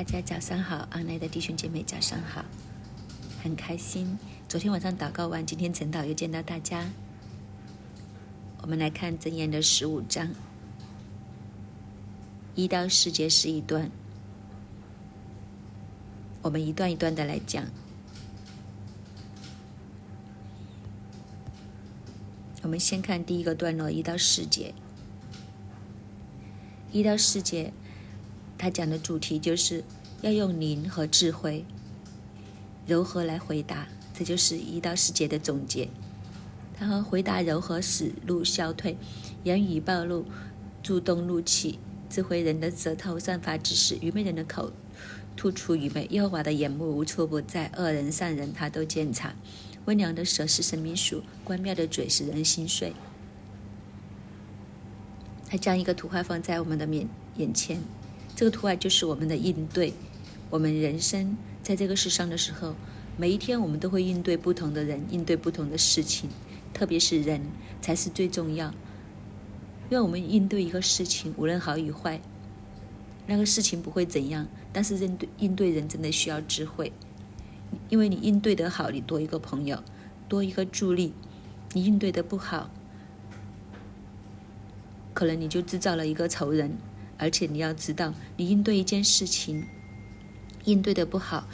大家早上好，阿内的弟兄姐妹早上好，很开心。昨天晚上祷告完，今天晨祷又见到大家。我们来看箴言的十五章一到四节是一段，我们一段一段的来讲。我们先看第一个段落一到四节，一到四节。他讲的主题就是要用灵和智慧柔和来回答，这就是一到四节的总结。他和回答柔和使怒消退，言语暴露助动怒气，智慧人的舌头散发知识，愚昧人的口吐出愚昧。耶和华的眼目无处不在，恶人善人他都检查。温良的舌是生命树，关妙的嘴使人心碎。他将一个图画放在我们的面眼前。这个图案就是我们的应对。我们人生在这个世上的时候，每一天我们都会应对不同的人，应对不同的事情，特别是人才是最重要。因为我们应对一个事情，无论好与坏，那个事情不会怎样，但是应对应对人真的需要智慧。因为你应对的好，你多一个朋友，多一个助力；你应对的不好，可能你就制造了一个仇人。而且你要知道，你应对一件事情，应对的不好，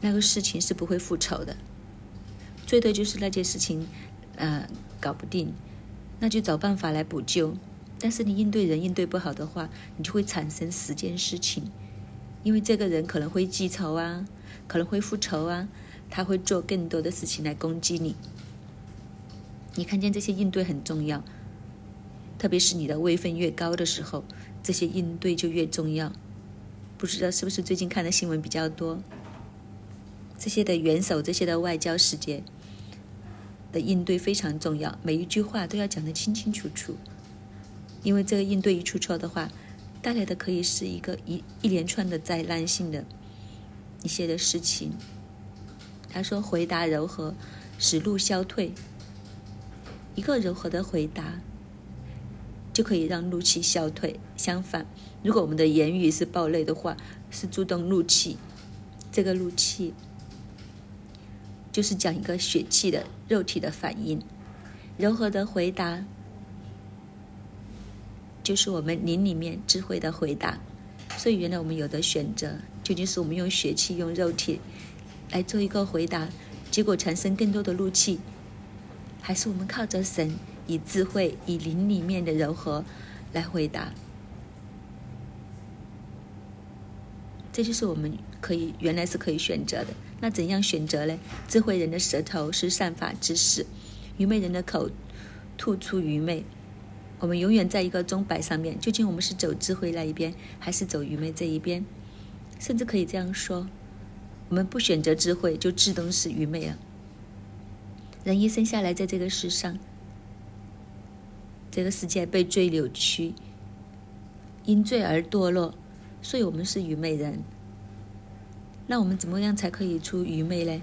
那个事情是不会复仇的。最多就是那件事情，呃，搞不定，那就找办法来补救。但是你应对人应对不好的话，你就会产生十件事情，因为这个人可能会记仇啊，可能会复仇啊，他会做更多的事情来攻击你。你看见这些应对很重要，特别是你的位分越高的时候。这些应对就越重要，不知道是不是最近看的新闻比较多？这些的元首，这些的外交使节的应对非常重要，每一句话都要讲得清清楚楚，因为这个应对一出错的话，带来的可以是一个一一连串的灾难性的一些的事情。他说：“回答柔和，使怒消退。”一个柔和的回答。就可以让怒气消退。相反，如果我们的言语是暴戾的话，是助动怒气。这个怒气就是讲一个血气的肉体的反应。柔和的回答就是我们灵里面智慧的回答。所以，原来我们有的选择，究竟是我们用血气、用肉体来做一个回答，结果产生更多的怒气，还是我们靠着神？以智慧、以灵里面的柔和来回答，这就是我们可以原来是可以选择的。那怎样选择呢？智慧人的舌头是善法之事，愚昧人的口吐出愚昧。我们永远在一个钟摆上面，究竟我们是走智慧那一边，还是走愚昧这一边？甚至可以这样说：我们不选择智慧，就自动是愚昧了。人一生下来在这个世上。这个世界被罪扭曲，因罪而堕落，所以我们是愚昧人。那我们怎么样才可以出愚昧呢？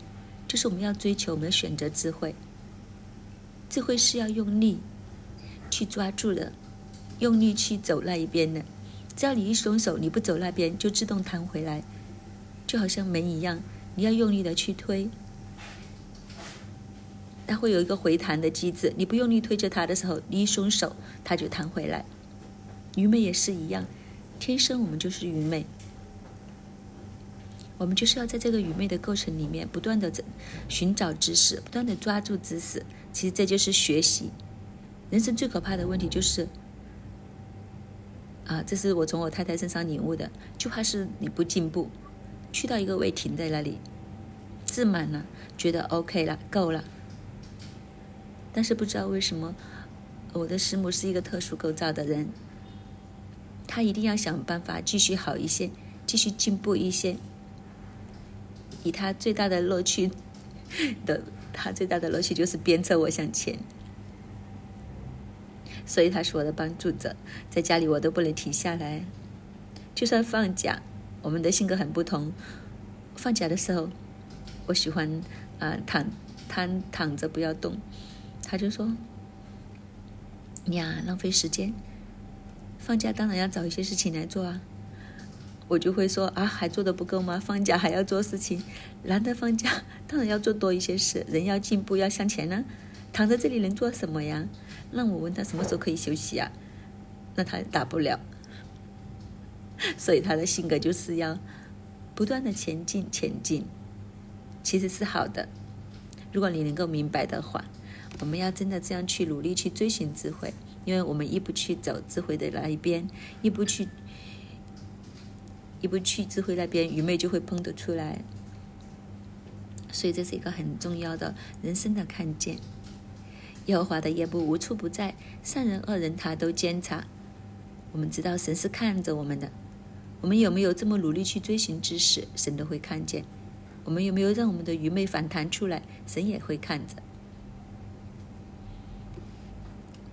就是我们要追求，我们要选择智慧。智慧是要用力去抓住的，用力去走那一边的。只要你一松手，你不走那边，就自动弹回来，就好像门一样，你要用力的去推。它会有一个回弹的机制，你不用力推着它的时候，你一松手，它就弹回来。愚昧也是一样，天生我们就是愚昧，我们就是要在这个愚昧的过程里面不断的寻找知识，不断的抓住知识。其实这就是学习。人生最可怕的问题就是，啊，这是我从我太太身上领悟的，就怕是你不进步，去到一个位停在那里，自满了，觉得 OK 了，够了。但是不知道为什么，我的师母是一个特殊构造的人，她一定要想办法继续好一些，继续进步一些，以她最大的乐趣的，她最大的乐趣就是鞭策我向前，所以她是我的帮助者，在家里我都不能停下来，就算放假，我们的性格很不同，放假的时候，我喜欢啊躺瘫躺着不要动。他就说：“呀，浪费时间。放假当然要找一些事情来做啊。我就会说啊，还做的不够吗？放假还要做事情，难得放假，当然要做多一些事。人要进步，要向前呢。躺在这里能做什么呀？让我问他什么时候可以休息啊？那他答不了。所以他的性格就是要不断的前进，前进，其实是好的。如果你能够明白的话，我们要真的这样去努力去追寻智慧，因为我们一不去走智慧的那一边，一不去，一不去智慧那边，愚昧就会蹦得出来。所以这是一个很重要的人生的看见。耶和华的眼部无处不在，善人恶人他都监察。我们知道神是看着我们的，我们有没有这么努力去追寻知识，神都会看见。我们有没有让我们的愚昧反弹出来，神也会看着。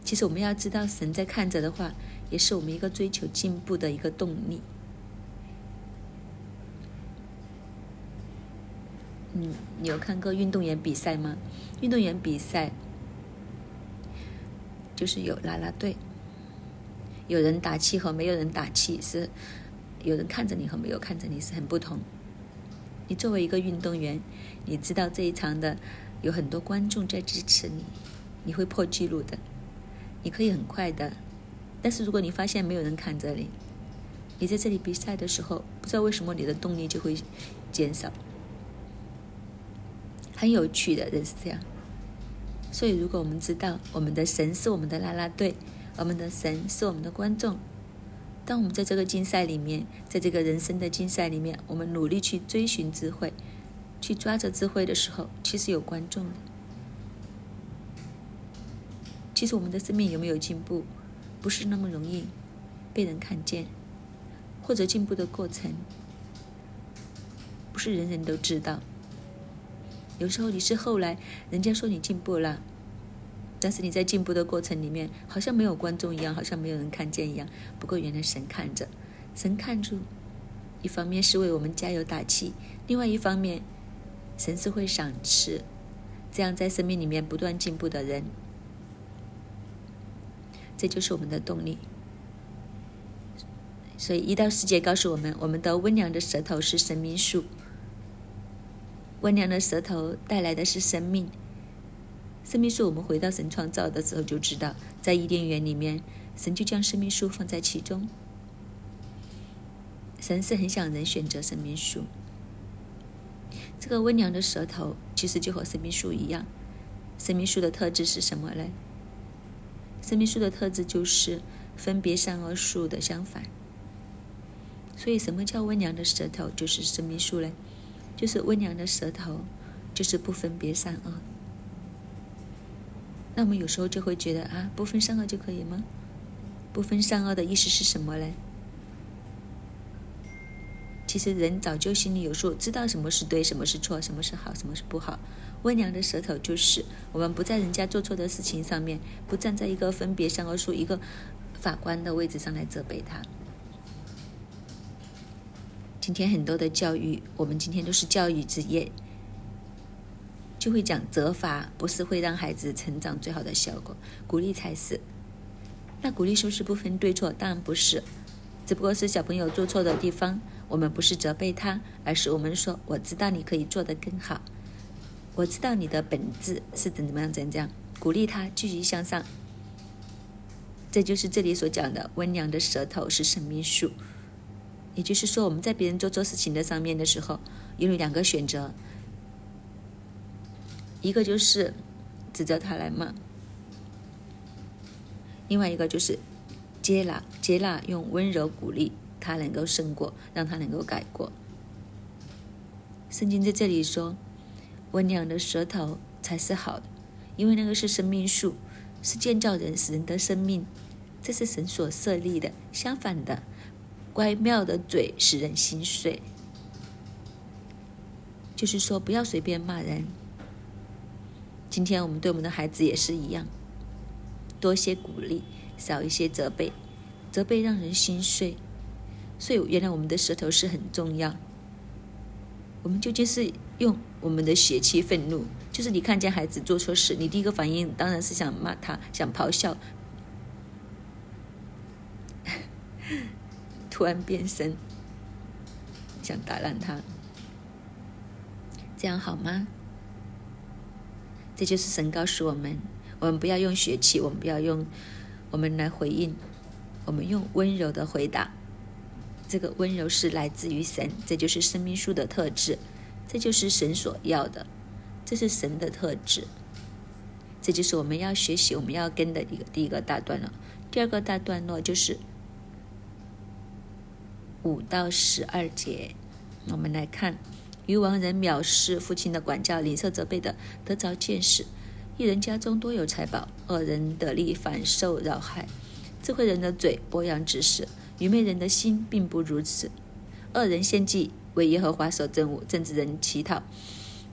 其实我们要知道，神在看着的话，也是我们一个追求进步的一个动力。嗯，你有看过运动员比赛吗？运动员比赛。就是有啦啦队，有人打气和没有人打气是，有人看着你和没有看着你是很不同。你作为一个运动员，你知道这一场的有很多观众在支持你，你会破纪录的，你可以很快的。但是如果你发现没有人看着你，你在这里比赛的时候，不知道为什么你的动力就会减少。很有趣的人是这样。所以，如果我们知道我们的神是我们的啦啦队，我们的神是我们的观众，当我们在这个竞赛里面，在这个人生的竞赛里面，我们努力去追寻智慧，去抓着智慧的时候，其实有观众的。其实我们的生命有没有进步，不是那么容易被人看见，或者进步的过程，不是人人都知道。有时候你是后来人家说你进步了，但是你在进步的过程里面好像没有观众一样，好像没有人看见一样。不过原来神看着，神看住，一方面是为我们加油打气，另外一方面，神是会赏赐这样在生命里面不断进步的人。这就是我们的动力。所以一到世界告诉我们，我们的温良的舌头是生命树。温良的舌头带来的是生命。生命树，我们回到神创造的时候就知道，在伊甸园里面，神就将生命树放在其中。神是很想人选择生命树。这个温良的舌头其实就和生命树一样。生命树的特质是什么呢？生命树的特质就是分别善恶树的相反。所以，什么叫温良的舌头？就是生命树呢。就是温良的舌头，就是不分别善恶。那我们有时候就会觉得啊，不分善恶就可以吗？不分善恶的意思是什么呢？其实人早就心里有数，知道什么是对，什么是错，什么是好，什么是不好。温良的舌头就是我们不在人家做错的事情上面，不站在一个分别善恶树一个法官的位置上来责备他。今天很多的教育，我们今天都是教育职业，就会讲责罚不是会让孩子成长最好的效果，鼓励才是。那鼓励是不是不分对错？当然不是，只不过是小朋友做错的地方，我们不是责备他，而是我们说我知道你可以做得更好，我知道你的本质是怎怎么样怎样，鼓励他继续向上。这就是这里所讲的温良的舌头是生命树。也就是说，我们在别人做错事情的上面的时候，有两个选择：一个就是指责他来骂，另外一个就是接纳，接纳用温柔鼓励他能够胜过，让他能够改过。圣经在这里说，温良的舌头才是好的，因为那个是生命树，是建造人使人的生命，这是神所设立的。相反的。乖妙的嘴使人心碎，就是说不要随便骂人。今天我们对我们的孩子也是一样，多些鼓励，少一些责备。责备让人心碎，所以原来我们的舌头是很重要。我们究竟是用我们的血气愤怒，就是你看见孩子做错事，你第一个反应当然是想骂他，想咆哮。突然变身，想打烂他。这样好吗？这就是神告诉我们：我们不要用血气，我们不要用我们来回应，我们用温柔的回答。这个温柔是来自于神，这就是生命树的特质，这就是神所要的，这是神的特质。这就是我们要学习、我们要跟的一个第一个大段落。第二个大段落就是五到十二节，我们来看：愚王人藐视父亲的管教，领受责备的得着见识；一人家中多有财宝，恶人得利反受扰害。智慧人的嘴播扬知识，愚昧人的心并不如此。恶人献祭为耶和华所憎恶，正直人乞讨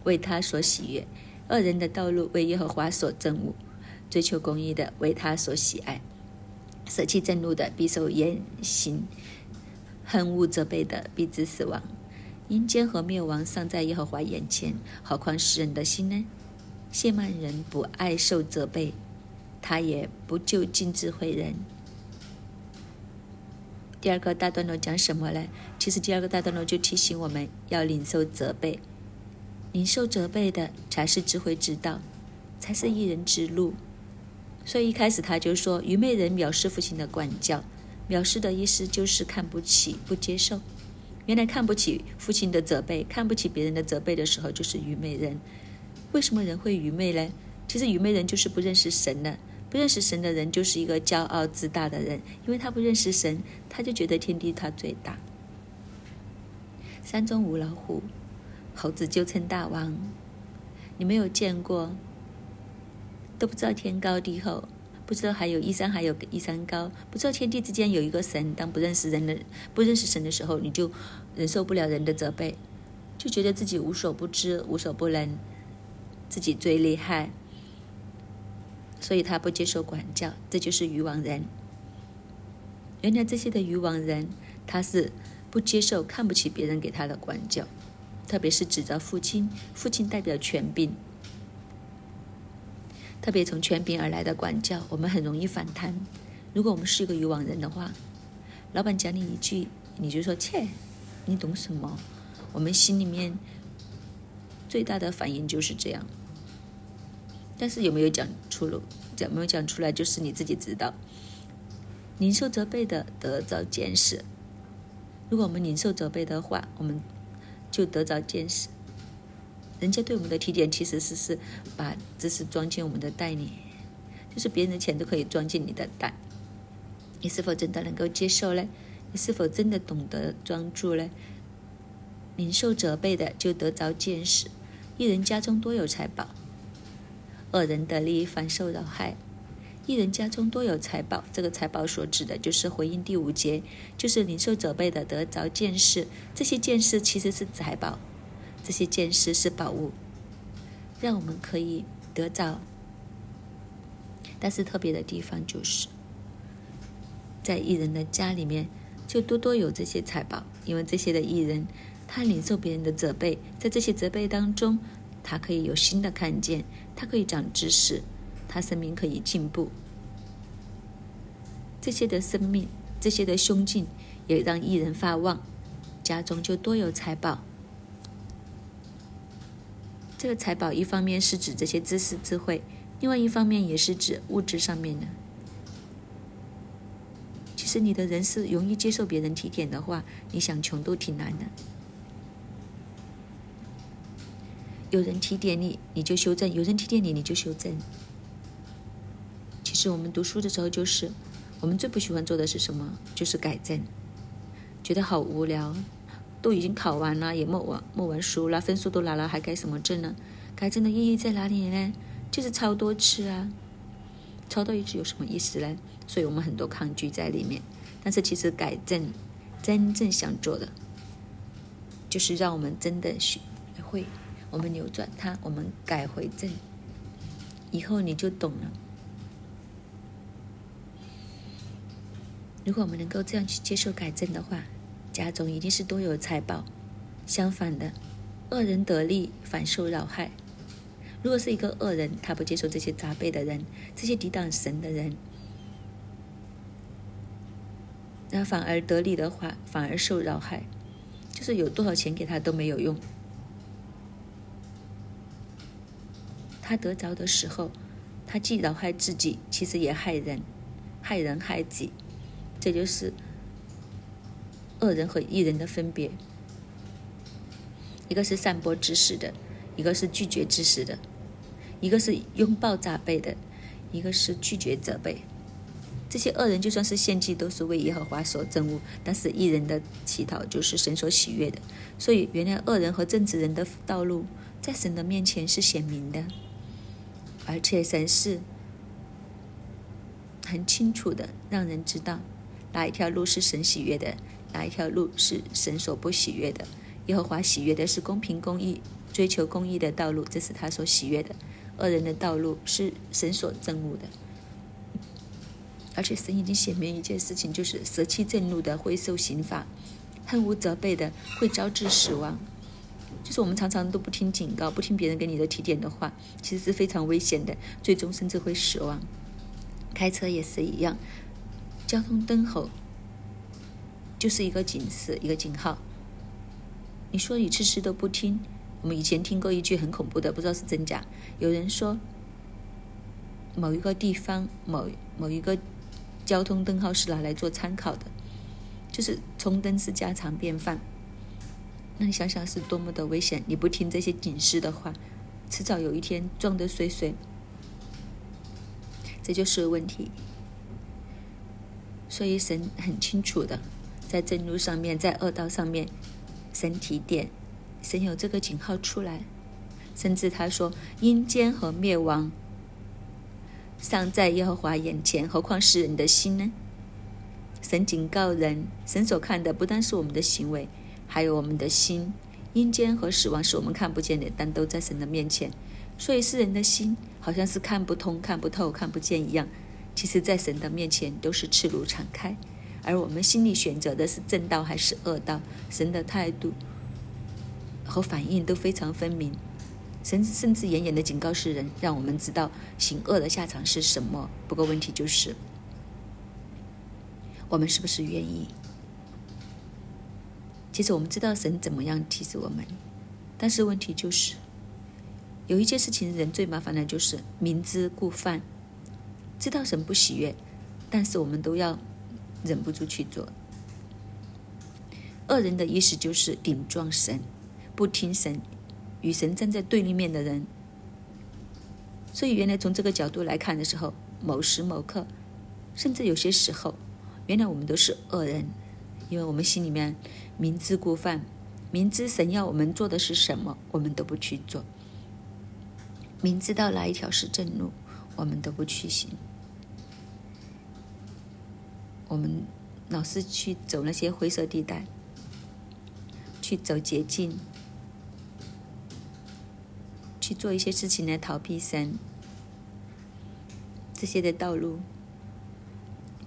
为他所喜悦。恶人的道路为耶和华所憎恶，追求公义的为他所喜爱。舍弃正路的必受严刑，恨恶责备的必致死亡。阴间和灭亡尚在耶和华眼前，何况世人的心呢？谢曼人不爱受责备，他也不就尽智慧人。第二个大段落讲什么呢？其实第二个大段落就提醒我们要领受责备。领受责备的才是智慧之道，才是一人之路。所以一开始他就说：“愚昧人藐视父亲的管教，藐视的意思就是看不起、不接受。原来看不起父亲的责备，看不起别人的责备的时候，就是愚昧人。为什么人会愚昧呢？其实愚昧人就是不认识神呢。不认识神的人就是一个骄傲自大的人，因为他不认识神，他就觉得天地他最大。山中无老虎。”猴子就称大王，你没有见过，都不知道天高地厚，不知道还有一山还有一山高，不知道天地之间有一个神。当不认识人的、不认识神的时候，你就忍受不了人的责备，就觉得自己无所不知、无所不能，自己最厉害，所以他不接受管教，这就是渔网人。原来这些的渔网人，他是不接受、看不起别人给他的管教。特别是指责父亲，父亲代表权柄，特别从权柄而来的管教，我们很容易反弹。如果我们是一个渔网人的话，老板讲你一句，你就说切，你懂什么？我们心里面最大的反应就是这样。但是有没有讲出路？讲没有讲出来，就是你自己知道。领受责备的得着见识。如果我们领受责备的话，我们。就得着见识，人家对我们的提点其实是是把知识装进我们的袋里，就是别人的钱都可以装进你的袋，你是否真的能够接受呢？你是否真的懂得专注呢？领受责备的就得着见识，一人家中多有财宝，恶人得利反受扰害。一人家中多有财宝，这个财宝所指的就是回应第五节，就是领受责备的得着见识。这些见识其实是财宝，这些见识是宝物，让我们可以得着。但是特别的地方就是，在艺人的家里面就多多有这些财宝，因为这些的艺人他领受别人的责备，在这些责备当中，他可以有新的看见，他可以长知识。他生命可以进步，这些的生命，这些的胸襟，也让艺人发旺，家中就多有财宝。这个财宝一方面是指这些知识智慧，另外一方面也是指物质上面的。其实你的人是容易接受别人提点的话，你想穷都挺难的。有人提点你，你就修正；有人提点你，你就修正。其实我们读书的时候，就是我们最不喜欢做的是什么？就是改正，觉得好无聊。都已经考完了，也默完默完书了，分数都拿了，还改什么证呢？改正的意义在哪里呢？就是抄多次啊，抄到一次有什么意思呢？所以我们很多抗拒在里面。但是其实改正真正想做的，就是让我们真的学会，我们扭转它，我们改回正，以后你就懂了。如果我们能够这样去接受改正的话，家中一定是多有财宝。相反的，恶人得利反受扰害。如果是一个恶人，他不接受这些杂辈的人，这些抵挡神的人，那反而得利的话，反而受扰害。就是有多少钱给他都没有用。他得着的时候，他既扰害自己，其实也害人，害人害己。这就是恶人和义人的分别。一个是散播知识的，一个是拒绝知识的；一个是拥抱责备的，一个是拒绝责备。这些恶人就算是献祭，都是为耶和华所憎恶；但是义人的乞讨就是神所喜悦的。所以，原来恶人和正直人的道路，在神的面前是显明的，而且神是很清楚的，让人知道哪一条路是神喜悦的，哪一条路是神所不喜悦的。耶和华喜悦的是公平公义、追求公义的道路，这是他所喜悦的；恶人的道路是神所憎恶的。而且神已经显明一件事情，就是舍弃正路的会受刑罚，恨无责备的会招致死亡。就是我们常常都不听警告，不听别人给你的提点的话，其实是非常危险的，最终甚至会死亡。开车也是一样，交通灯吼就是一个警示，一个警号。你说你迟迟都不听，我们以前听过一句很恐怖的，不知道是真假。有人说，某一个地方某某一个交通灯号是拿来做参考的，就是冲灯是家常便饭。那你想想是多么的危险！你不听这些警示的话，迟早有一天撞得碎碎。这就是问题。所以神很清楚的，在正路上面，在恶道上面。神提点，神有这个警号出来，甚至他说阴间和灭亡尚在耶和华眼前，何况是人的心呢？神警告人，神所看的不单是我们的行为，还有我们的心。阴间和死亡是我们看不见的，但都在神的面前。所以世人的心好像是看不通、看不透、看不见一样，其实，在神的面前都是赤露敞开。而我们心里选择的是正道还是恶道？神的态度和反应都非常分明。神甚至严严的警告世人，让我们知道行恶的下场是什么。不过问题就是，我们是不是愿意？其实我们知道神怎么样提示我们，但是问题就是，有一件事情人最麻烦的就是明知故犯，知道神不喜悦，但是我们都要。忍不住去做。恶人的意思就是顶撞神，不听神，与神站在对立面的人。所以，原来从这个角度来看的时候，某时某刻，甚至有些时候，原来我们都是恶人，因为我们心里面明知故犯，明知神要我们做的是什么，我们都不去做；明知道哪一条是正路，我们都不去行。我们老是去走那些灰色地带，去走捷径，去做一些事情来逃避神。这些的道路，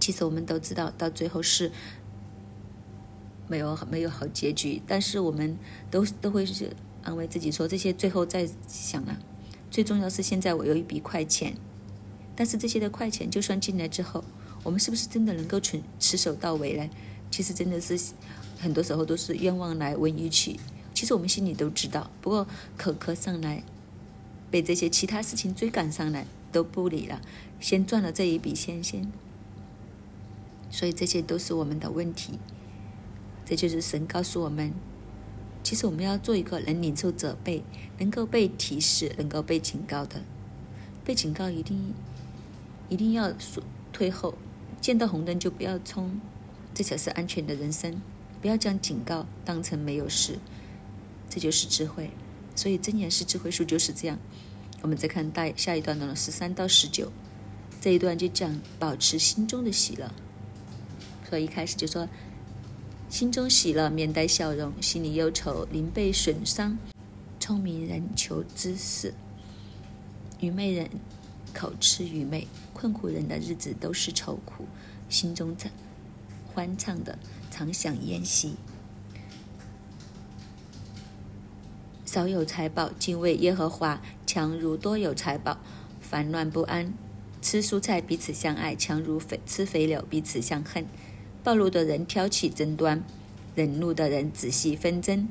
其实我们都知道，到最后是没有没有好结局。但是我们都都会是安慰自己说，这些最后再想了。最重要是现在我有一笔快钱，但是这些的快钱就算进来之后。我们是不是真的能够持持守到尾呢？其实真的是很多时候都是冤枉来问一去。其实我们心里都知道，不过口渴上来，被这些其他事情追赶上来都不理了，先赚了这一笔先先。所以这些都是我们的问题。这就是神告诉我们，其实我们要做一个能领受责备、能够被提示、能够被警告的。被警告一定一定要退后。见到红灯就不要冲，这才是安全的人生。不要将警告当成没有事，这就是智慧。所以真言是智慧树就是这样。我们再看大下一段的十三到十九，这一段就讲保持心中的喜乐。所以一开始就说，心中喜乐，面带笑容；心里忧愁，灵被损伤。聪明人求知识，愚昧人。口吃愚昧，困苦人的日子都是愁苦，心中唱欢畅的，常想宴席。少有财宝，敬畏耶和华，强如多有财宝，烦乱不安。吃蔬菜彼此相爱，强如肥吃肥柳彼此相恨。暴露的人挑起争端，忍怒的人仔细纷争。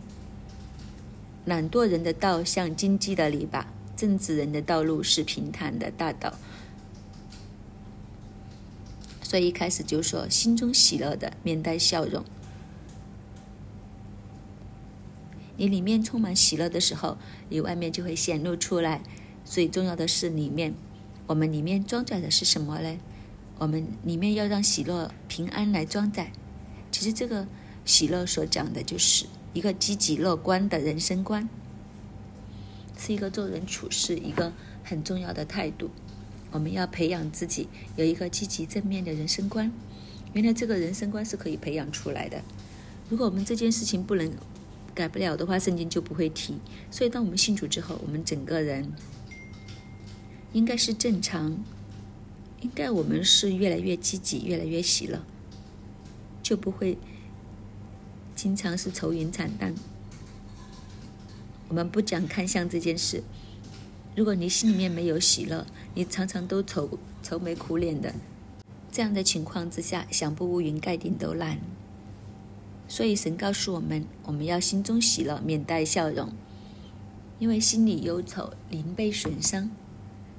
懒惰人的道像荆棘的篱笆，正直人的道路是平坦的大道。所以一开始就说，心中喜乐的，面带笑容。你里面充满喜乐的时候，你外面就会显露出来。最重要的是里面，我们里面装载的是什么呢？我们里面要让喜乐、平安来装载。其实这个喜乐所讲的就是一个积极乐观的人生观，是一个做人处事一个很重要的态度。我们要培养自己有一个积极正面的人生观。原来这个人生观是可以培养出来的。如果我们这件事情不能改不了的话，圣经就不会提。所以当我们信主之后，我们整个人应该是正常。应该我们是越来越积极，越来越喜乐，就不会经常是愁云惨淡。我们不讲看相这件事。如果你心里面没有喜乐，你常常都愁愁眉苦脸的，这样的情况之下，想不乌云盖顶都难。所以神告诉我们，我们要心中喜乐，面带笑容，因为心里忧愁，灵被损伤。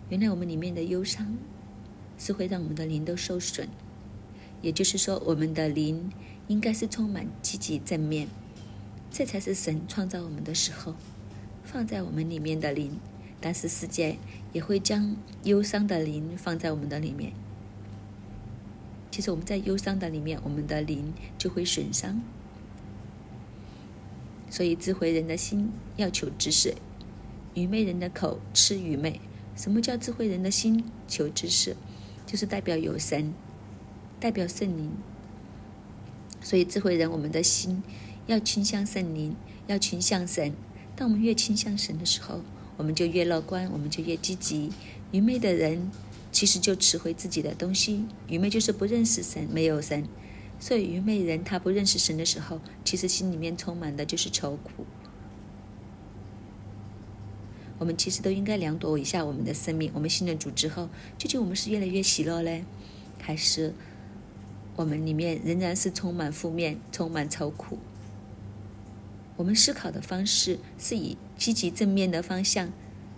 原来我们里面的忧伤。是会让我们的灵都受损，也就是说，我们的灵应该是充满积极正面，这才是神创造我们的时候放在我们里面的灵。但是世界也会将忧伤的灵放在我们的里面。其实我们在忧伤的里面，我们的灵就会损伤。所以智慧人的心要求知识，愚昧人的口吃愚昧。什么叫智慧人的心求知识？就是代表有神，代表圣灵，所以智慧人，我们的心要倾向圣灵，要倾向神。当我们越倾向神的时候，我们就越乐观，我们就越积极。愚昧的人其实就吃回自己的东西，愚昧就是不认识神，没有神。所以愚昧人他不认识神的时候，其实心里面充满的就是愁苦。我们其实都应该量度一下我们的生命。我们信任主之后，究竟我们是越来越喜乐呢，还是我们里面仍然是充满负面、充满愁苦？我们思考的方式是以积极正面的方向、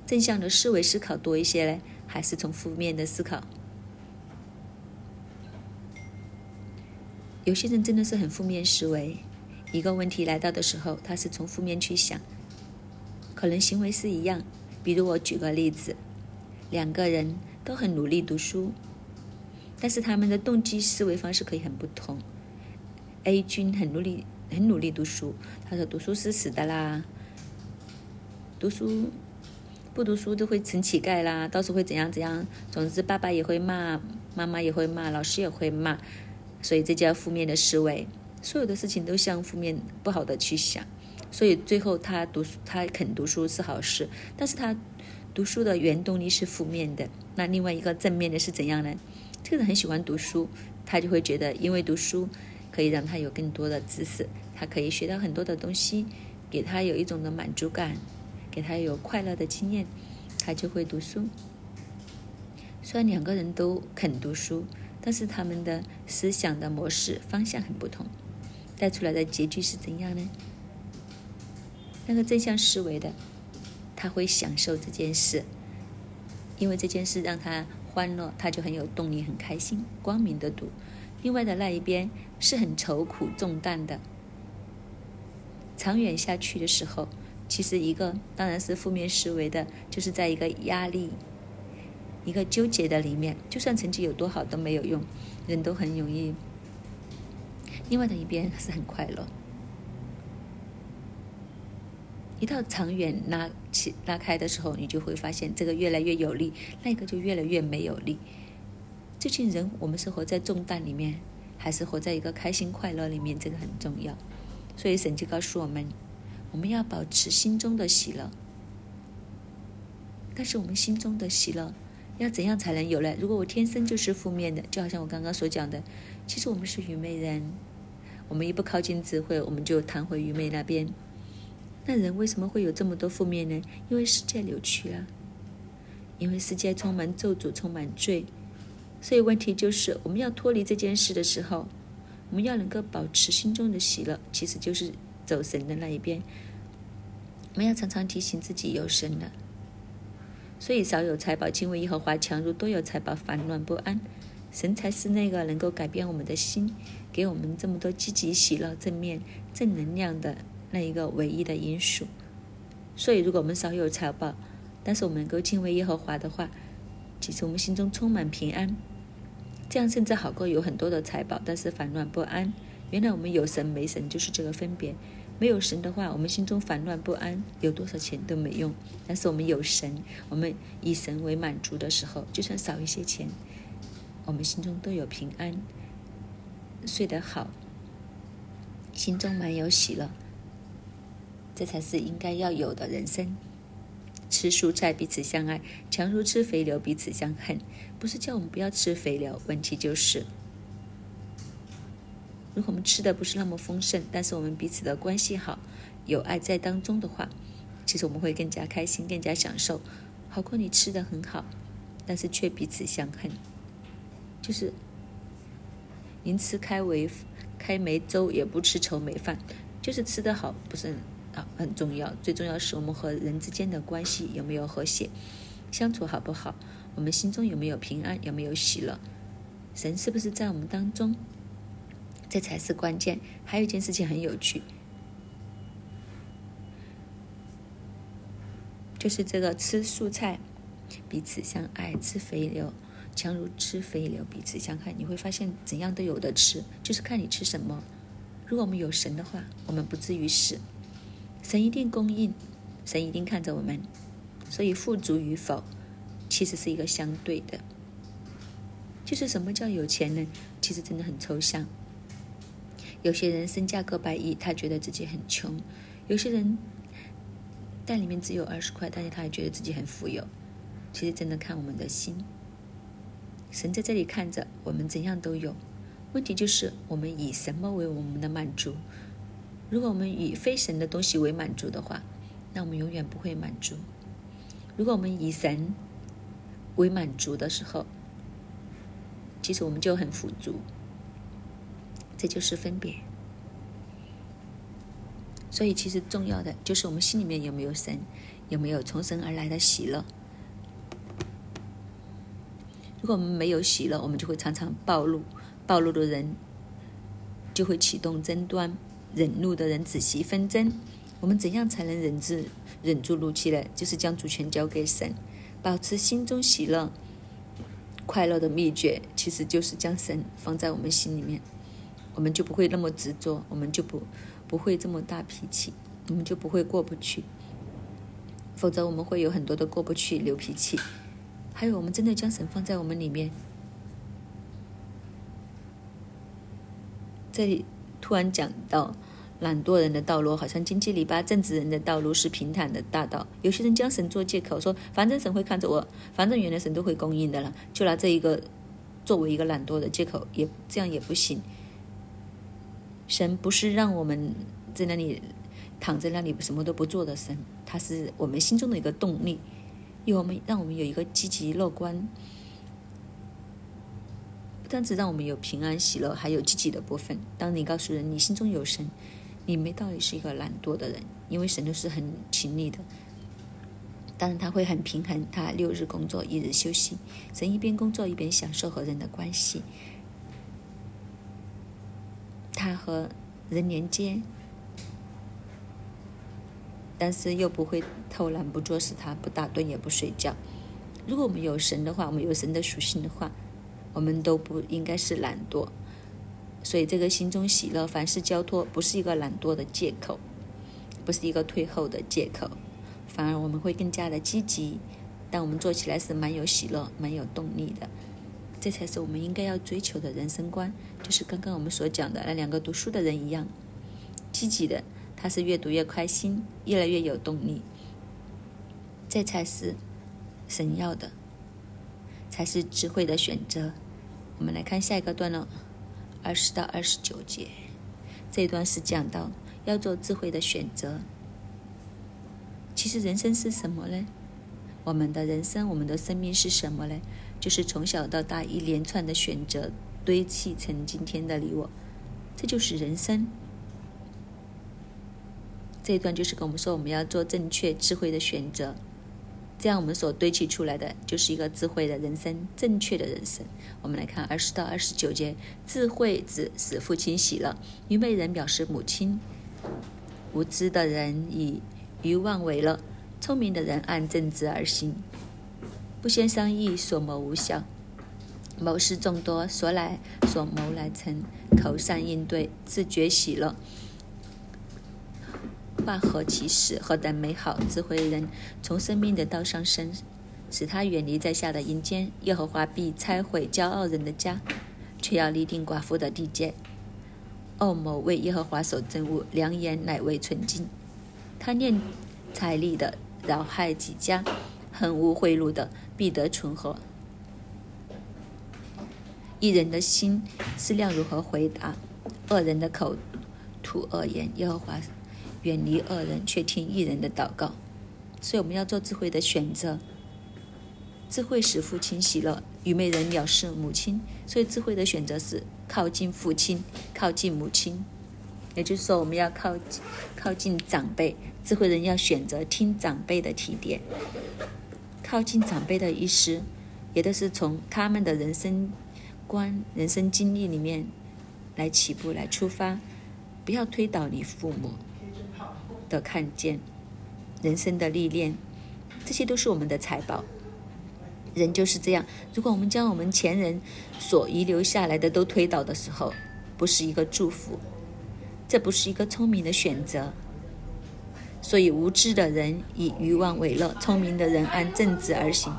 正向的思维思考多一些呢，还是从负面的思考？有些人真的是很负面思维，一个问题来到的时候，他是从负面去想。可能行为是一样，比如我举个例子，两个人都很努力读书，但是他们的动机思维方式可以很不同。A 君很努力，很努力读书，他说读书是死的啦，读书不读书都会成乞丐啦，到时候会怎样怎样，总之爸爸也会骂，妈妈也会骂，老师也会骂，所以这叫负面的思维，所有的事情都向负面不好的去想。所以最后他读书，他肯读书是好事，但是他读书的原动力是负面的。那另外一个正面的是怎样呢？这个人很喜欢读书，他就会觉得，因为读书可以让他有更多的知识，他可以学到很多的东西，给他有一种的满足感，给他有快乐的经验，他就会读书。虽然两个人都肯读书，但是他们的思想的模式方向很不同，带出来的结局是怎样呢？那个正向思维的，他会享受这件事，因为这件事让他欢乐，他就很有动力，很开心，光明的读。另外的那一边是很愁苦重担的，长远下去的时候，其实一个当然是负面思维的，就是在一个压力、一个纠结的里面，就算成绩有多好都没有用，人都很容易。另外的一边是很快乐。一到长远拉起拉开的时候，你就会发现这个越来越有力，那个就越来越没有力。究竟人我们是活在重担里面，还是活在一个开心快乐里面？这个很重要。所以神就告诉我们，我们要保持心中的喜乐。但是我们心中的喜乐要怎样才能有呢？如果我天生就是负面的，就好像我刚刚所讲的，其实我们是愚昧人，我们一不靠近智慧，我们就弹回愚昧那边。那人为什么会有这么多负面呢？因为世界扭曲了，因为世界充满咒诅，充满罪，所以问题就是我们要脱离这件事的时候，我们要能够保持心中的喜乐，其实就是走神的那一边。我们要常常提醒自己有神了。所以少有财宝，敬畏耶和华；强如多有财宝，烦乱不安。神才是那个能够改变我们的心，给我们这么多积极、喜乐、正面、正能量的那一个唯一的因素。所以，如果我们少有财宝，但是我们能够敬畏耶和华的话，其实我们心中充满平安。这样甚至好过有很多的财宝，但是烦乱不安。原来我们有神没神就是这个分别。没有神的话，我们心中烦乱不安，有多少钱都没用。但是我们有神，我们以神为满足的时候，就算少一些钱，我们心中都有平安，睡得好，心中满有喜乐。这才是应该要有的人生。吃蔬菜彼此相爱，强如吃肥牛彼此相恨。不是叫我们不要吃肥牛，问题就是，如果我们吃的不是那么丰盛，但是我们彼此的关系好，有爱在当中的话，其实我们会更加开心，更加享受，好过你吃的很好，但是却彼此相恨。就是宁吃开为开梅粥，也不吃稠梅饭，就是吃的好，不是。啊，很重要。最重要是我们和人之间的关系有没有和谐，相处好不好？我们心中有没有平安，有没有喜乐？神是不是在我们当中？这才是关键。还有一件事情很有趣，就是这个吃素菜，彼此相爱；吃肥牛，强如吃肥牛，彼此相害。你会发现怎样都有的吃，就是看你吃什么。如果我们有神的话，我们不至于死。神一定供应，神一定看着我们，所以富足与否，其实是一个相对的。就是什么叫有钱人，其实真的很抽象。有些人身价个百亿，他觉得自己很穷；有些人袋里面只有二十块，但是他还觉得自己很富有。其实真的看我们的心。神在这里看着我们怎样都有，问题就是我们以什么为我们的满足？如果我们以非神的东西为满足的话，那我们永远不会满足。如果我们以神为满足的时候，其实我们就很富足。这就是分别。所以，其实重要的就是我们心里面有没有神，有没有从神而来的喜乐。如果我们没有喜乐，我们就会常常暴露，暴露的人就会启动争端。忍怒的人仔细纷争，我们怎样才能忍住忍住怒气呢？就是将主权交给神，保持心中喜乐、快乐的秘诀，其实就是将神放在我们心里面，我们就不会那么执着，我们就不不会这么大脾气，我们就不会过不去。否则我们会有很多的过不去、流脾气。还有，我们真的将神放在我们里面，这里。突然讲到懒惰人的道路，好像经济篱笆；正直人的道路是平坦的大道。有些人将神做借口，说反正神会看着我，反正原来神都会供应的了，就拿这一个作为一个懒惰的借口，也这样也不行。神不是让我们在那里躺在那里什么都不做的神，他是我们心中的一个动力，有我们让我们有一个积极乐观。不单只让我们有平安喜乐，还有积极的部分。当你告诉人你心中有神，你没道理是一个懒惰的人，因为神都是很勤力的。当然他会很平衡，他六日工作，一日休息。神一边工作一边享受和人的关系，他和人连接，但是又不会偷懒不做事，他不打盹也不睡觉。如果我们有神的话，我们有神的属性的话。我们都不应该是懒惰，所以这个心中喜乐、凡事交托，不是一个懒惰的借口，不是一个退后的借口，反而我们会更加的积极。但我们做起来是蛮有喜乐、蛮有动力的，这才是我们应该要追求的人生观。就是刚刚我们所讲的那两个读书的人一样，积极的，他是越读越开心，越来越有动力。这才是神要的。才是智慧的选择。我们来看下一个段落，二十到二十九节。这一段是讲到要做智慧的选择。其实人生是什么呢？我们的人生，我们的生命是什么呢？就是从小到大一连串的选择堆砌成今天的你我。这就是人生。这一段就是跟我们说，我们要做正确智慧的选择，这样我们所堆砌出来的就是一个智慧的人生，正确的人生。我们来看二十到二十九节：智慧子使父亲喜乐，愚昧人表示母亲。无知的人以愚妄为乐，聪明的人按正直而行。不先商议，所谋无效；谋事众多，所来所谋来成。口善应对，自觉喜乐。话何其实，何等美好！智慧人从生命的道上升，使他远离在下的阴间。耶和华必拆毁骄傲人的家，却要立定寡妇的地界。恶谋为耶和华所憎恶，良言乃为纯净。他念财力的，扰害己家；恨恶贿赂的，必得存活。一人的心思量如何回答？恶人的口吐恶言，耶和华。远离恶人，却听一人的祷告。所以我们要做智慧的选择。智慧使父亲喜乐，愚昧人藐视母亲。所以智慧的选择是靠近父亲，靠近母亲。也就是说，我们要靠近靠近长辈。智慧人要选择听长辈的提点。靠近长辈的意思，也都是从他们的人生观、人生经历里面来起步、来出发，不要推倒你父母。的看见，人生的历练，这些都是我们的财宝。人就是这样，如果我们将我们前人所遗留下来的都推倒的时候，不是一个祝福，这不是一个聪明的选择。所以无知的人以欲望为乐，聪明的人按正直而行。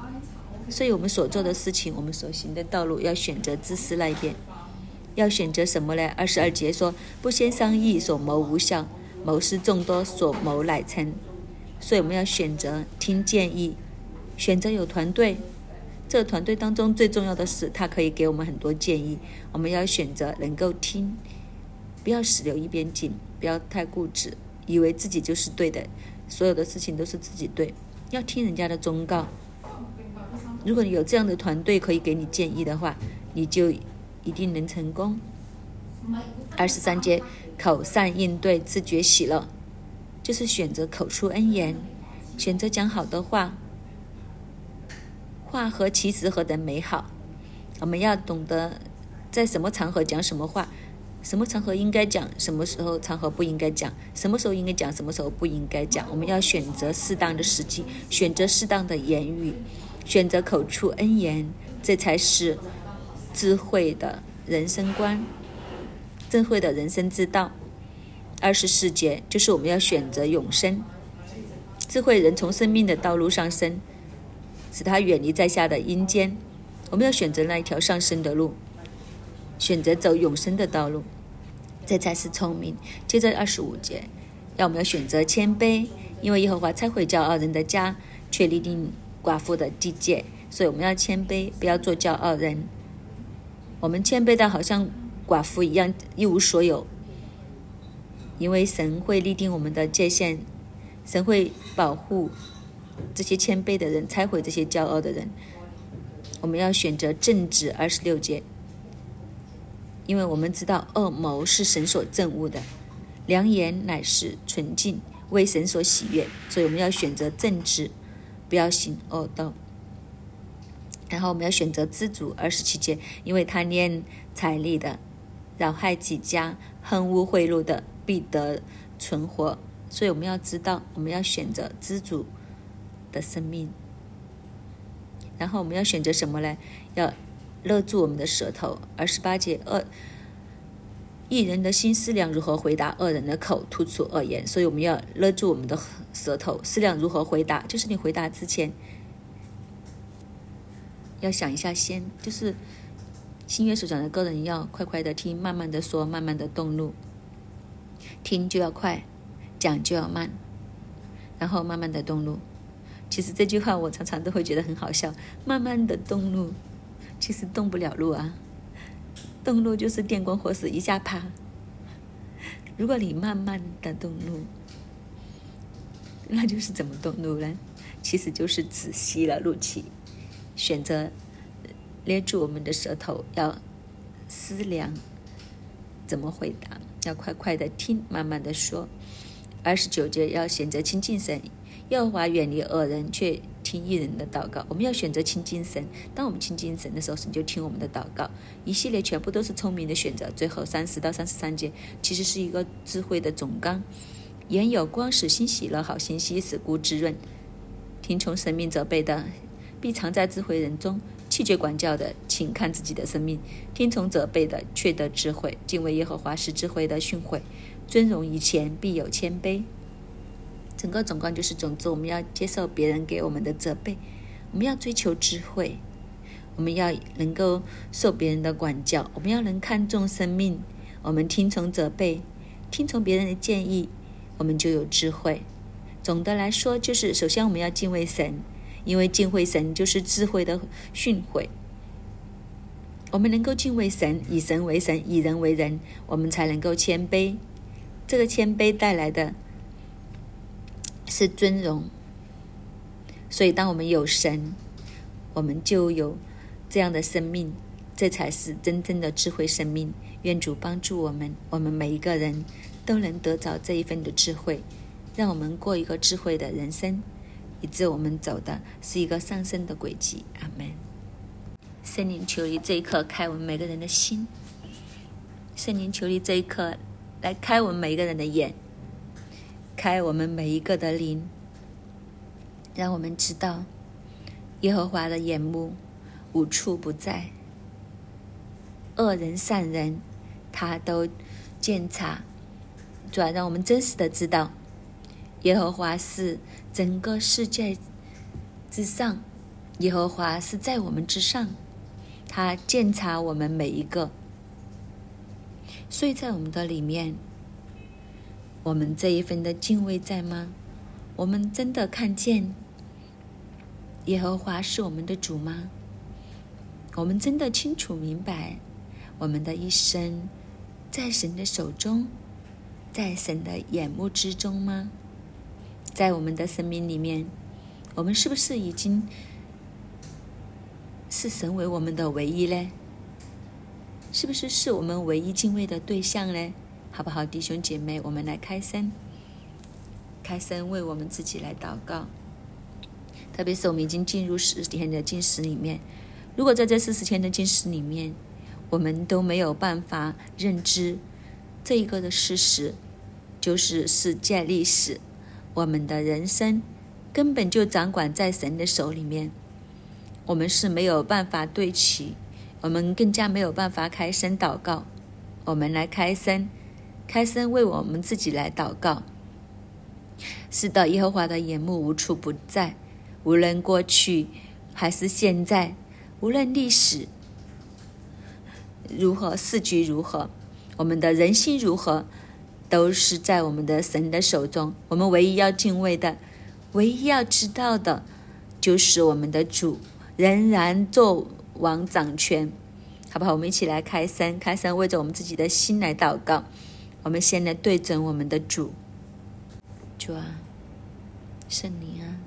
所以我们所做的事情，我们所行的道路，要选择自私那一边。要选择什么呢？二十二节说：不先商议，所谋无效。谋事众多，所谋乃成。所以我们要选择听建议，选择有团队。这个团队当中最重要的是，他可以给我们很多建议。我们要选择能够听，不要死留一边颈，不要太固执，以为自己就是对的，所有的事情都是自己对。要听人家的忠告。如果你有这样的团队可以给你建议的话，你就一定能成功。二十三节。口善应对，自觉喜乐，就是选择口出恩言，选择讲好的话。话和其实何等美好！我们要懂得在什么场合讲什么话，什么场合应该讲，什么时候场合不应该讲，什么时候应该讲，什么时候不应该讲。我们要选择适当的时机，选择适当的言语，选择口出恩言，这才是智慧的人生观。智慧的人生之道，二十四节就是我们要选择永生。智慧人从生命的道路上升，使他远离在下的阴间。我们要选择那一条上升的路，选择走永生的道路，这才是聪明。接着二十五节，要我们要选择谦卑，因为耶和华拆毁骄傲人的家，却立定寡妇的地界。所以我们要谦卑，不要做骄傲人。我们谦卑到好像。寡妇一样一无所有，因为神会立定我们的界限，神会保护这些谦卑的人，拆毁这些骄傲的人。我们要选择正直。二十六节，因为我们知道恶谋是神所憎恶的，良言乃是纯净，为神所喜悦，所以我们要选择正直，不要行恶道。然后我们要选择知足。二十七节，因为他念财力的。扰害己家、恨污贿赂的，必得存活。所以我们要知道，我们要选择知足的生命。然后我们要选择什么呢？要勒住我们的舌头。二十八节，恶一人的心思量如何回答恶人的口吐出恶言。所以我们要勒住我们的舌头，思量如何回答。就是你回答之前，要想一下先，就是。新约所讲的个人要快快的听，慢慢的说，慢慢的动怒。听就要快，讲就要慢，然后慢慢的动怒。其实这句话我常常都会觉得很好笑。慢慢的动怒，其实动不了怒啊。动怒就是电光火石一下啪。如果你慢慢的动怒，那就是怎么动怒呢？其实就是仔细了怒气，选择。捏住我们的舌头，要思量怎么回答，要快快的听，慢慢的说。二十九节要选择亲近神，耶和华远离恶人，却听一人的祷告。我们要选择亲近神，当我们亲近神的时候，神就听我们的祷告。一系列全部都是聪明的选择。最后三十到三十三节其实是一个智慧的总纲。眼有光，使心喜乐；好心息，使骨滋润。听从神命责备的，必藏在智慧人中；气绝管教的，请看自己的生命。听从责备的，却得智慧。敬畏耶和华是智慧的训诲。尊荣以前，必有谦卑。整个总观就是：总之，我们要接受别人给我们的责备，我们要追求智慧，我们要能够受别人的管教，我们要能看重生命，我们听从责备，听从别人的建议，我们就有智慧。总的来说，就是首先我们要敬畏神，因为敬畏神就是智慧的训诲。我们能够敬畏神，以神为神，以人为人，我们才能够谦卑。这个谦卑带来的是尊荣，所以当我们有神，我们就有这样的生命，这才是真正的智慧生命。愿主帮助我们，我们每一个人都能得着这一份的智慧，让我们过一个智慧的人生，以致我们走的是一个上升的轨迹。阿门。圣灵求你这一刻开我们每个人的心，圣灵求你这一刻。来开我们每一个人的眼，开我们每一个的灵，让我们知道耶和华的眼目无处不在，恶人善人他都检查，主要让我们真实的知道耶和华是整个世界之上，耶和华是在我们之上，他检查我们每一个。所以在我们的里面，我们这一份的敬畏在吗？我们真的看见耶和华是我们的主吗？我们真的清楚明白我们的一生在神的手中，在神的眼目之中吗？在我们的生命里面，我们是不是已经视神为我们的唯一呢？是不是是我们唯一敬畏的对象呢？好不好，弟兄姐妹，我们来开声，开声为我们自己来祷告。特别是我们已经进入十天的进食里面，如果在这四十天的进食里面，我们都没有办法认知这一个的事实，就是世界历史，我们的人生根本就掌管在神的手里面，我们是没有办法对齐。我们更加没有办法开声祷告。我们来开声，开声为我们自己来祷告。是的，耶和华的眼目无处不在，无论过去还是现在，无论历史如何，世局如何，我们的人心如何，都是在我们的神的手中。我们唯一要敬畏的，唯一要知道的，就是我们的主仍然做。王掌权，好不好？我们一起来开声，开声为着我们自己的心来祷告。我们先来对准我们的主，主啊，圣灵啊，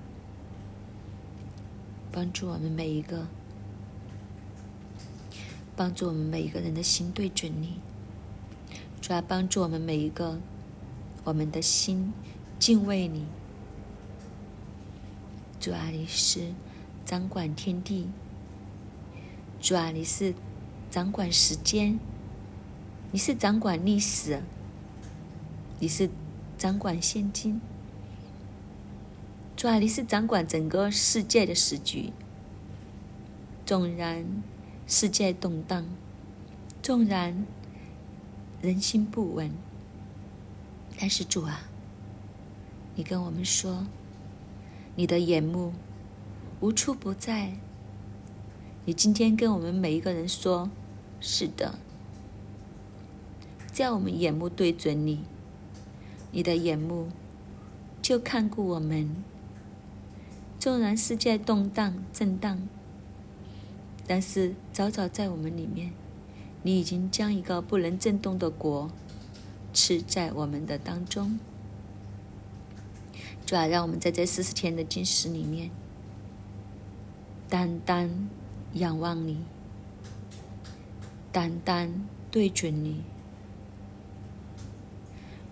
帮助我们每一个，帮助我们每一个人的心对准你。主啊，帮助我们每一个，我们的心敬畏你。主啊，你是掌管天地。主啊，你是掌管时间，你是掌管历史，你是掌管现今。主啊，你是掌管整个世界的时局。纵然世界动荡，纵然人心不稳，但是主啊，你跟我们说，你的眼目无处不在。你今天跟我们每一个人说：“是的，只要我们眼目对准你，你的眼目就看顾我们。纵然世界动荡震荡，但是早早在我们里面，你已经将一个不能震动的国吃在我们的当中。主要让我们在这四十天的禁食里面，单单。”仰望你，单单对准你，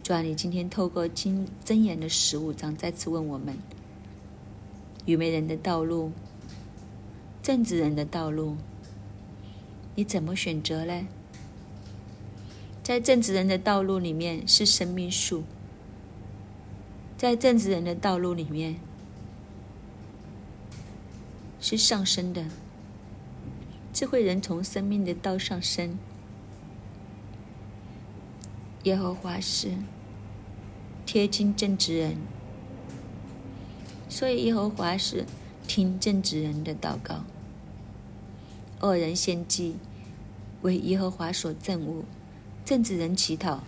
主啊，你今天透过经箴言的十五章再次问我们：愚昧人的道路，正直人的道路，你怎么选择呢？在正直人的道路里面是生命树，在正直人的道路里面是上升的智慧人从生命的道上升。耶和华是贴近正直人，所以耶和华是听正直人的祷告。恶人献祭为耶和华所憎恶，正直人乞讨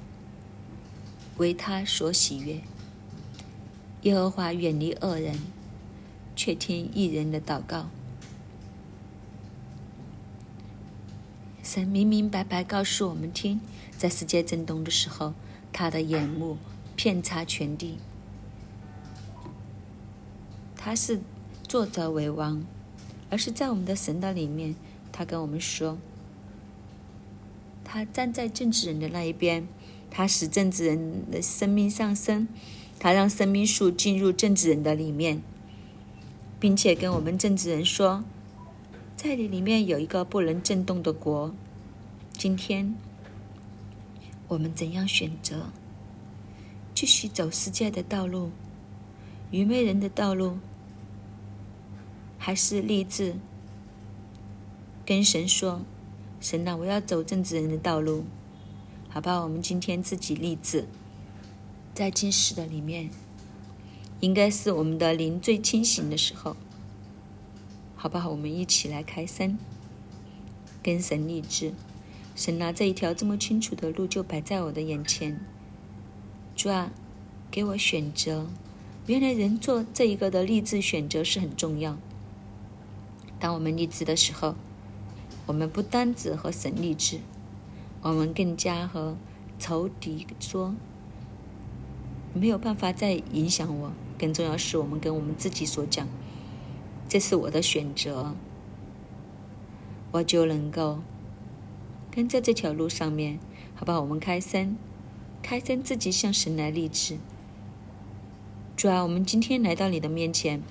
为他所喜悦。耶和华远离恶人，却听一人的祷告。神明明白白告诉我们听。在世界震动的时候，他的眼目遍察全地。他是作者为王，而是在我们的神的里面，他跟我们说，他站在政治人的那一边，他使政治人的生命上升，他让生命树进入政治人的里面，并且跟我们政治人说，在你里面有一个不能震动的国。今天。我们怎样选择？继续走世界的道路，愚昧人的道路，还是立志跟神说：“神啊，我要走正直人的道路。”好吧，我们今天自己立志，在今世的里面，应该是我们的灵最清醒的时候。好不好？我们一起来开声，跟神立志。神呐这一条这么清楚的路就摆在我的眼前，主啊，给我选择。原来人做这一个的励志选择是很重要。当我们励志的时候，我们不单只和神立志，我们更加和仇敌说，没有办法再影响我。更重要是我们跟我们自己所讲，这是我的选择，我就能够。跟在这条路上面，好不好？我们开声，开声，自己向神来立志。主啊，我们今天来到你的面前，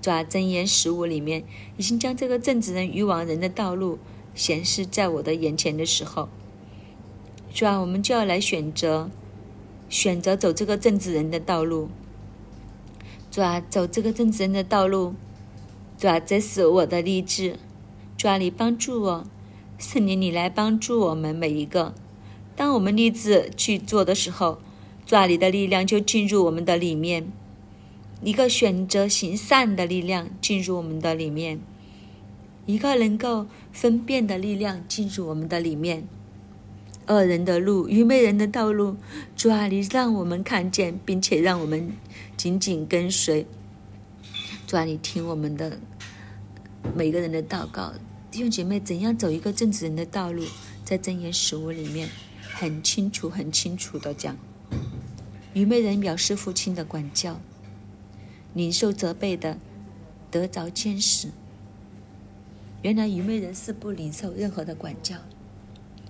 主啊，真言十五里面已经将这个正直人与往人的道路显示在我的眼前的时候，主啊，我们就要来选择，选择走这个正直人的道路。主啊，走这个正直人的道路，主啊，这是我的励志。主啊，你帮助我。圣灵，你来帮助我们每一个。当我们立志去做的时候，抓你的力量就进入我们的里面，一个选择行善的力量进入我们的里面，一个能够分辨的力量进入我们的里面。恶人的路，愚昧人的道路，主啊，你让我们看见，并且让我们紧紧跟随。主啊，你听我们的每个人的祷告。弟兄姐妹，怎样走一个正直人的道路？在箴言十五里面，很清楚、很清楚的讲：愚昧人藐视父亲的管教，领受责备的得着见识。原来愚昧人是不领受任何的管教，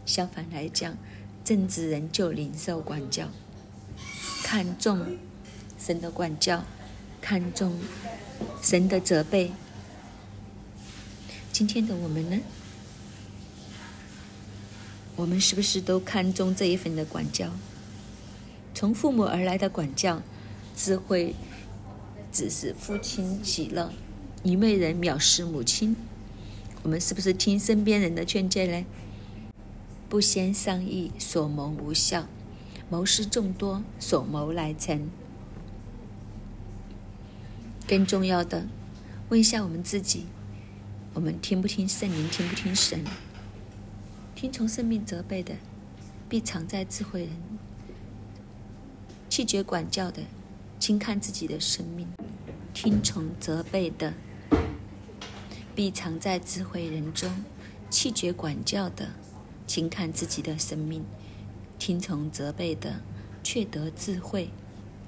相反来讲，正直人就领受管教，看重神的管教，看重神的责备。今天的我们呢？我们是不是都看重这一份的管教？从父母而来的管教，智慧只是父亲喜乐，愚昧人藐视母亲。我们是不是听身边人的劝诫呢？不先商议，所谋无效；谋事众多，所谋乃成。更重要的，问一下我们自己。我们听不听圣灵，听不听神？听从生命责备的，必藏在智慧人；气绝管教的，轻看自己的生命。听从责备的，必藏在智慧人中；气绝管教的，轻看自己的生命。听从责备的，却得智慧。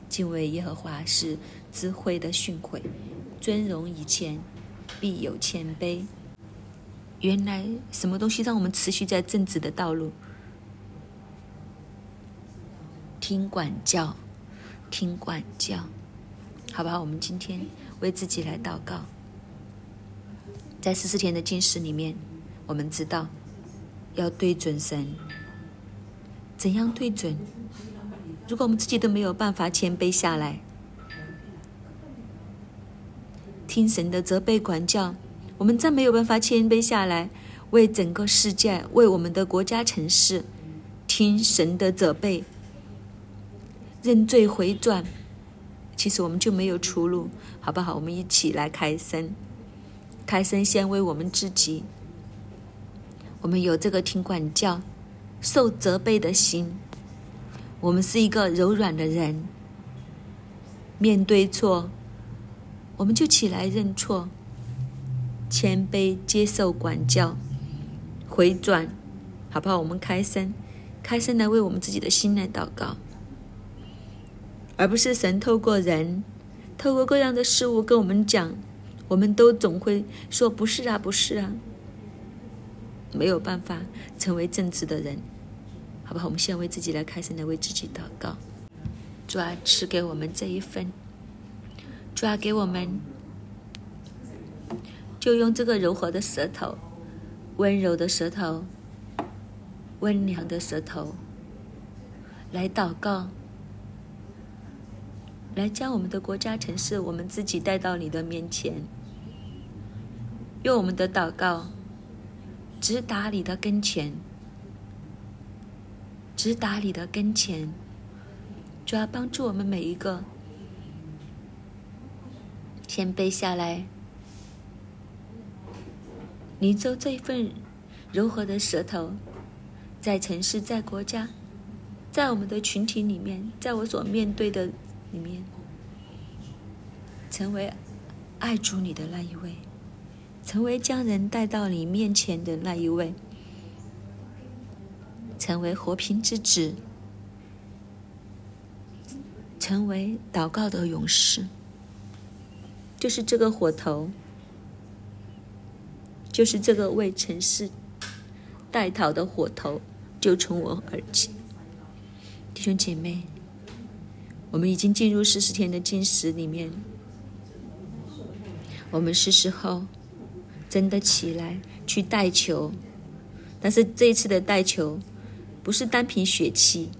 敬畏耶和华是智慧的训诲，尊荣以前。必有谦卑。原来什么东西让我们持续在正直的道路？听管教，听管教，好不好？我们今天为自己来祷告。在十四天的禁食里面，我们知道要对准神。怎样对准？如果我们自己都没有办法谦卑下来，听神的责备管教，我们再没有办法谦卑下来，为整个世界，为我们的国家城市，听神的责备，认罪回转，其实我们就没有出路，好不好？我们一起来开声。开声先为我们自己，我们有这个听管教、受责备的心。我们是一个柔软的人，面对错，我们就起来认错，谦卑接受管教，回转，好不好？我们开声，开声来为我们自己的心来祷告，而不是神透过人，透过各样的事物跟我们讲。我们都总会说不是啊，不是啊，没有办法成为正直的人，好不好？我们先为自己来开始，来为自己祷告。主啊，赐给我们这一份，主啊，给我们，就用这个柔和的舌头，温柔的舌头，温良的舌头，来祷告。来将我们的国家、城市，我们自己带到你的面前，用我们的祷告直达你的跟前，直达你的跟前，主要帮助我们每一个。谦卑下来，你做这一份柔和的舌头，在城市、在国家、在我们的群体里面，在我所面对的。里面，成为爱主你的那一位，成为将人带到你面前的那一位，成为和平之子，成为祷告的勇士，就是这个火头，就是这个为城市代祷的火头，就从我而起，弟兄姐妹。我们已经进入四十天的禁食里面，我们是时候真的起来去带球，但是这一次的带球不是单凭血气，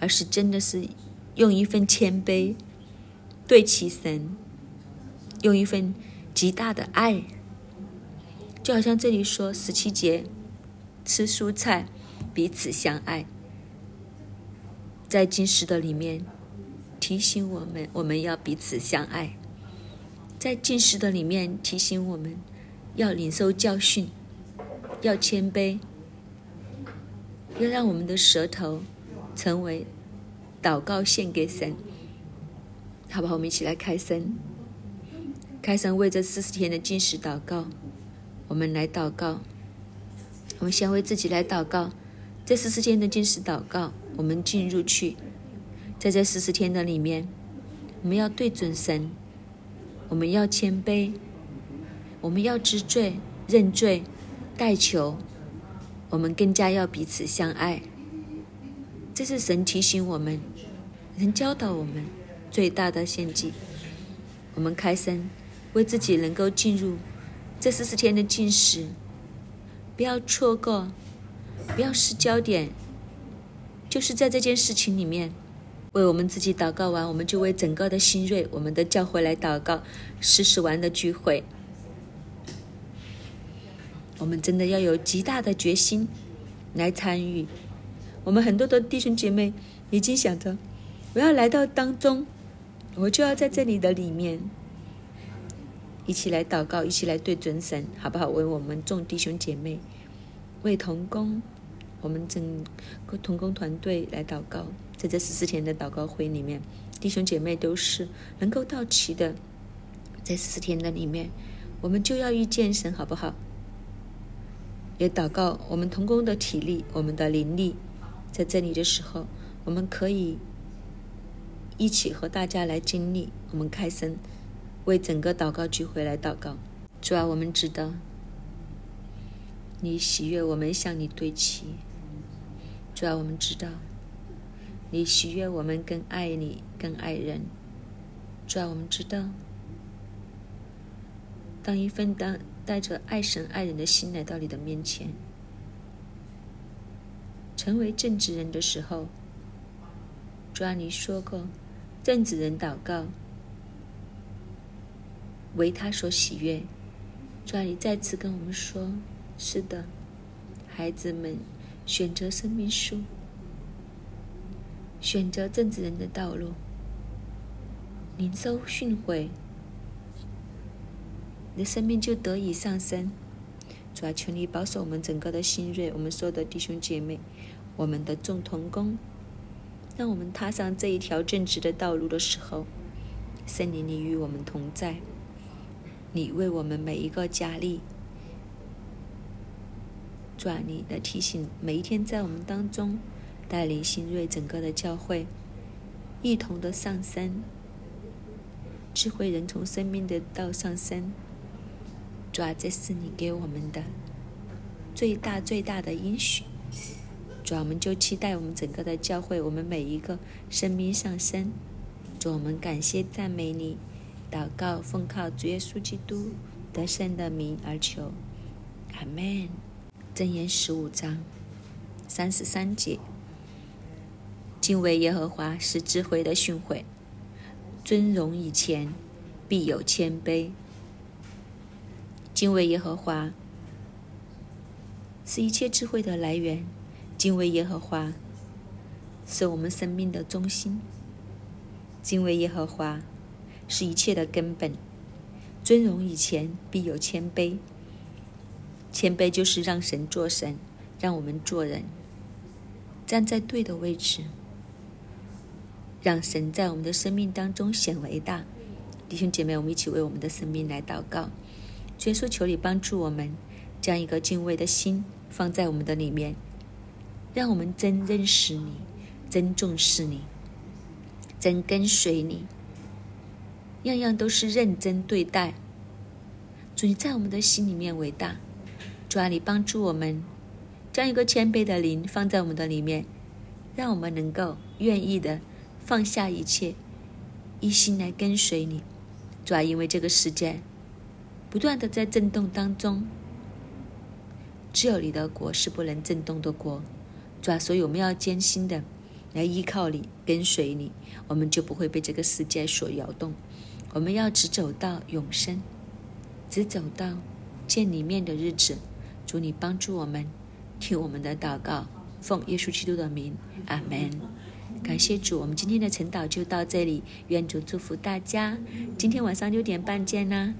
而是真的是用一份谦卑对齐神，用一份极大的爱，就好像这里说十七节，吃蔬菜，彼此相爱，在禁食的里面。提醒我们，我们要彼此相爱，在进食的里面提醒我们，要领受教训，要谦卑，要让我们的舌头成为祷告献给神。好不好？我们一起来开声，开声为这四十天的进食祷告。我们来祷告，我们先为自己来祷告。这四十天的进食祷告，我们进入去。在这四十天的里面，我们要对准神，我们要谦卑，我们要知罪认罪，代求，我们更加要彼此相爱。这是神提醒我们，神教导我们最大的献祭。我们开声，为自己能够进入这四十天的进食，不要错过，不要失焦点，就是在这件事情里面。为我们自己祷告完，我们就为整个的新锐、我们的教会来祷告。实施完的聚会，我们真的要有极大的决心来参与。我们很多的弟兄姐妹已经想着，我要来到当中，我就要在这里的里面一起来祷告，一起来对准神，好不好？为我们众弟兄姐妹，为童工，我们整个童工团队来祷告。在这十四天的祷告会里面，弟兄姐妹都是能够到齐的。在十四天的里面，我们就要遇见神，好不好？也祷告我们同工的体力，我们的灵力，在这里的时候，我们可以一起和大家来经历。我们开声为整个祷告聚会来祷告。主啊，我们知道你喜悦我们向你对齐。主啊，我们知道。你喜悦我们更爱你，更爱人。主要我们知道，当一份当带着爱神爱人的心来到你的面前，成为正直人的时候，主要你说过，正直人祷告为他所喜悦。主要你再次跟我们说，是的，孩子们选择生命树。选择正直人的道路，灵收训诲，你的生命就得以上升。主要求你保守我们整个的新锐，我们所有的弟兄姐妹，我们的众同工，让我们踏上这一条正直的道路的时候，圣灵你与我们同在，你为我们每一个加力。主啊，你的提醒每一天在我们当中。带领新锐整个的教会一同的上升，智慧人从生命的道上升。主啊，这是你给我们的最大最大的应许。主啊，我们就期待我们整个的教会，我们每一个生命上升。主，我们感谢赞美你，祷告奉靠主耶稣基督得胜的名而求，阿门。箴言十五章三十三节。敬畏耶和华是智慧的训诲，尊荣以前必有谦卑。敬畏耶和华是一切智慧的来源，敬畏耶和华是我们生命的中心，敬畏耶和华是一切的根本。尊荣以前必有谦卑，谦卑就是让神做神，让我们做人，站在对的位置。让神在我们的生命当中显为大，弟兄姐妹，我们一起为我们的生命来祷告。耶稣，求你帮助我们，将一个敬畏的心放在我们的里面，让我们真认识你，真重视你，真跟随你，样样都是认真对待。主，你在我们的心里面伟大。主啊，你帮助我们，将一个谦卑的灵放在我们的里面，让我们能够愿意的。放下一切，一心来跟随你，主要因为这个世界不断的在震动当中，只有你的国是不能震动的国，主要所以我们要艰辛的来依靠你，跟随你，我们就不会被这个世界所摇动。我们要只走到永生，只走到见里面的日子。主你帮助我们，听我们的祷告，奉耶稣基督的名，阿门。感谢主，我们今天的晨祷就到这里。愿主祝福大家，今天晚上六点半见啦。